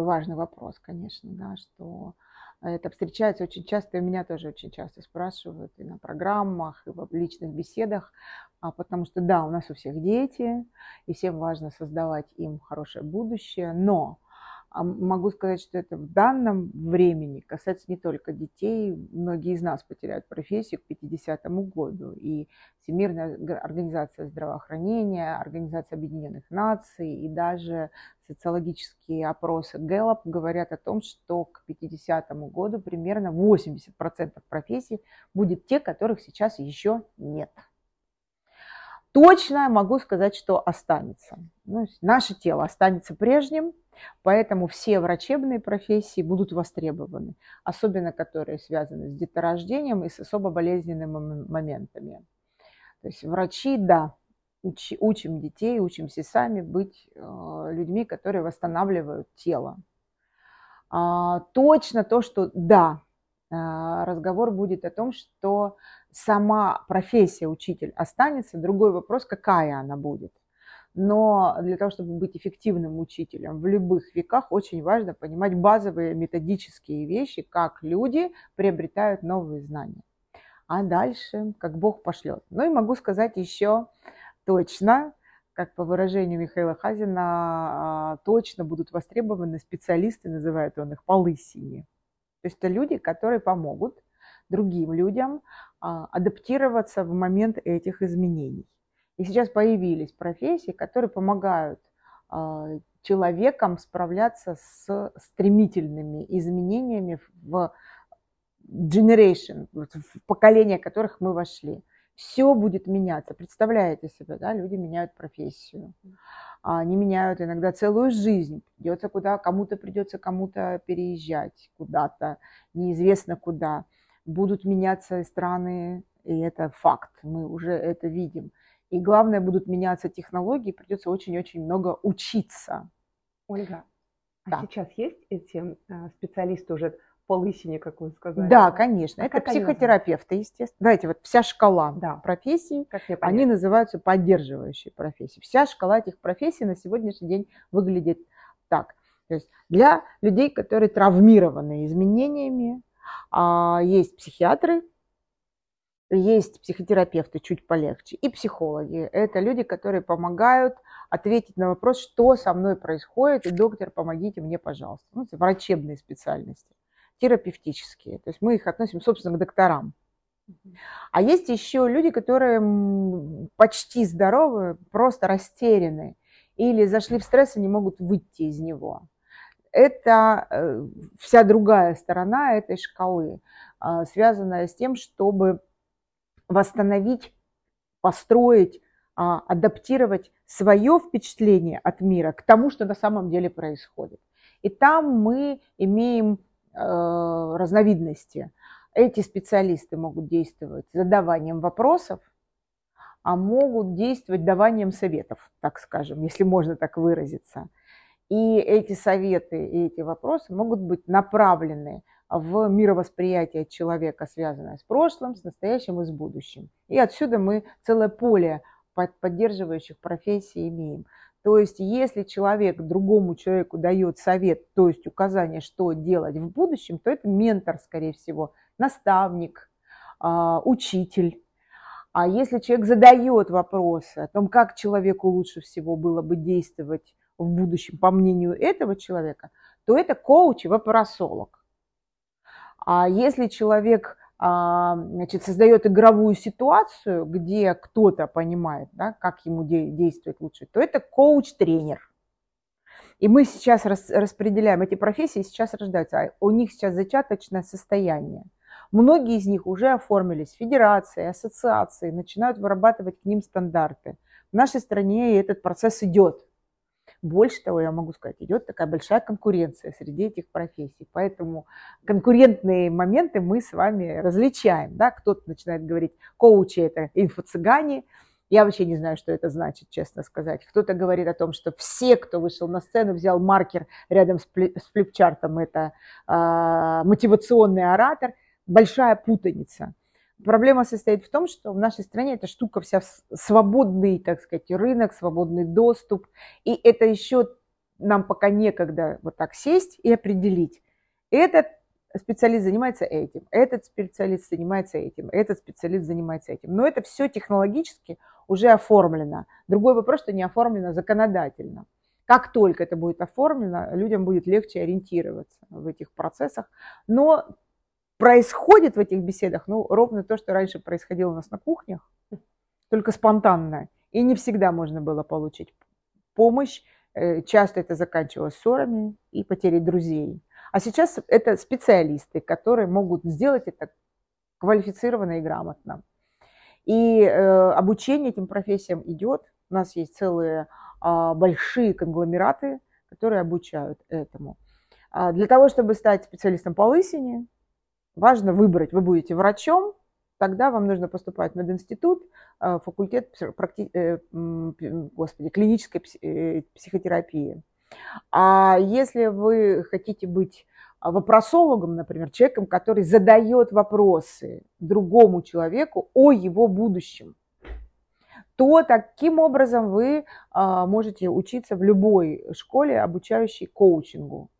Важный вопрос, конечно, да, что это встречается очень часто, и меня тоже очень часто спрашивают и на программах, и в личных беседах, а, потому что да, у нас у всех дети, и всем важно создавать им хорошее будущее, но а могу сказать, что это в данном времени касается не только детей. Многие из нас потеряют профессию к 50 году. И Всемирная организация здравоохранения, Организация Объединенных Наций и даже социологические опросы Gallup говорят о том, что к 50 году примерно 80% профессий будет те, которых сейчас еще нет. Точно могу сказать, что останется. Ну, наше тело останется прежним, Поэтому все врачебные профессии будут востребованы, особенно которые связаны с деторождением и с особо болезненными моментами. То есть врачи, да, учи, учим детей, учимся сами быть э, людьми, которые восстанавливают тело. А, точно то, что да, разговор будет о том, что сама профессия учитель останется. Другой вопрос, какая она будет. Но для того, чтобы быть эффективным учителем в любых веках, очень важно понимать базовые методические вещи, как люди приобретают новые знания. А дальше, как Бог пошлет. Ну и могу сказать еще точно, как по выражению Михаила Хазина, а, точно будут востребованы специалисты, называют он их полысини. То есть это люди, которые помогут другим людям а, адаптироваться в момент этих изменений. И сейчас появились профессии, которые помогают а, человекам справляться с стремительными изменениями в generation, в поколение которых мы вошли. Все будет меняться. Представляете себе, да, люди меняют профессию. Они меняют иногда целую жизнь. Придется куда, кому-то придется кому-то переезжать куда-то, неизвестно куда. Будут меняться страны, и это факт, мы уже это видим. И главное, будут меняться технологии, придется очень-очень много учиться. Ольга, а да. сейчас есть эти э, специалисты уже по лысине, как вы сказали? Да, конечно. А это психотерапевты, естественно. Давайте, вот вся шкала да. профессий, они называются поддерживающие профессии. Вся шкала этих профессий на сегодняшний день выглядит так. То есть для людей, которые травмированы изменениями, а, есть психиатры, есть психотерапевты чуть полегче и психологи. Это люди, которые помогают ответить на вопрос, что со мной происходит, и доктор, помогите мне, пожалуйста. Ну, это врачебные специальности, терапевтические. То есть мы их относим, собственно, к докторам. А есть еще люди, которые почти здоровы, просто растеряны или зашли в стресс и не могут выйти из него. Это э, вся другая сторона этой шкалы, а, связанная с тем, чтобы восстановить, построить, а, адаптировать свое впечатление от мира к тому, что на самом деле происходит. И там мы имеем разновидности. Эти специалисты могут действовать задаванием вопросов, а могут действовать даванием советов, так скажем, если можно так выразиться. И эти советы и эти вопросы могут быть направлены в мировосприятие человека, связанное с прошлым, с настоящим и с будущим. И отсюда мы целое поле поддерживающих профессий имеем. То есть, если человек другому человеку дает совет, то есть указание, что делать в будущем, то это ментор, скорее всего, наставник, а, учитель. А если человек задает вопросы о том, как человеку лучше всего было бы действовать в будущем, по мнению этого человека, то это коуч и вопросолог. А если человек значит, создает игровую ситуацию, где кто-то понимает, да, как ему действовать лучше, то это коуч-тренер. И мы сейчас распределяем эти профессии, сейчас рождаются, а у них сейчас зачаточное состояние. Многие из них уже оформились федерации, ассоциации, начинают вырабатывать к ним стандарты. В нашей стране этот процесс идет. Больше того, я могу сказать, идет такая большая конкуренция среди этих профессий. Поэтому конкурентные моменты мы с вами различаем. Да? Кто-то начинает говорить, коучи – это инфо-цыгане, я вообще не знаю, что это значит, честно сказать. Кто-то говорит о том, что все, кто вышел на сцену, взял маркер рядом с, флипчартом, это э, мотивационный оратор. Большая путаница. Проблема состоит в том, что в нашей стране эта штука вся свободный, так сказать, рынок, свободный доступ. И это еще нам пока некогда вот так сесть и определить, этот специалист занимается этим, этот специалист занимается этим, этот специалист занимается этим. Но это все технологически уже оформлено. Другой вопрос, что не оформлено законодательно. Как только это будет оформлено, людям будет легче ориентироваться в этих процессах. Но происходит в этих беседах, ну, ровно то, что раньше происходило у нас на кухнях, только спонтанно. И не всегда можно было получить помощь. Э, часто это заканчивалось ссорами и потерей друзей. А сейчас это специалисты, которые могут сделать это квалифицированно и грамотно. И э, обучение этим профессиям идет. У нас есть целые а, большие конгломераты, которые обучают этому. А для того, чтобы стать специалистом по лысине, важно выбрать, вы будете врачом, тогда вам нужно поступать в мединститут, а, факультет практи... Э, господи, клинической э, психотерапии. А если вы хотите быть вопросологом, например, человеком, который задает вопросы другому человеку о его будущем, то таким образом вы а, можете учиться в любой школе, обучающей коучингу.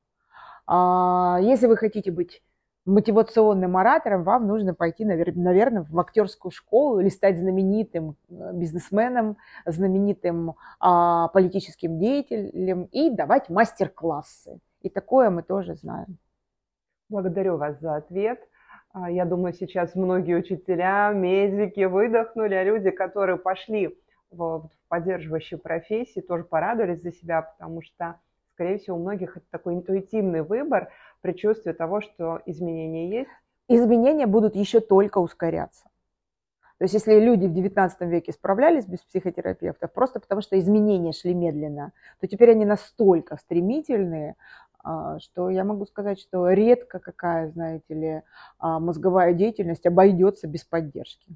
А, если вы хотите быть мотивационным оратором, вам нужно пойти, наверное, в актерскую школу или стать знаменитым э, бизнесменом, знаменитым а, политическим деятелем и давать мастер-классы. И такое мы тоже знаем. Благодарю вас за ответ. А, я думаю, сейчас многие учителя, медики выдохнули, а люди, которые пошли в поддерживающие профессии, тоже порадовались за себя, потому что, скорее всего, у многих это такой интуитивный выбор, предчувствие того, что изменения есть. Изменения будут еще только ускоряться. То есть если люди в XIX веке справлялись без психотерапевтов, просто потому что изменения шли медленно, то теперь они настолько стремительные, а, что я могу сказать, что редко какая, знаете ли, а, мозговая деятельность обойдется без поддержки.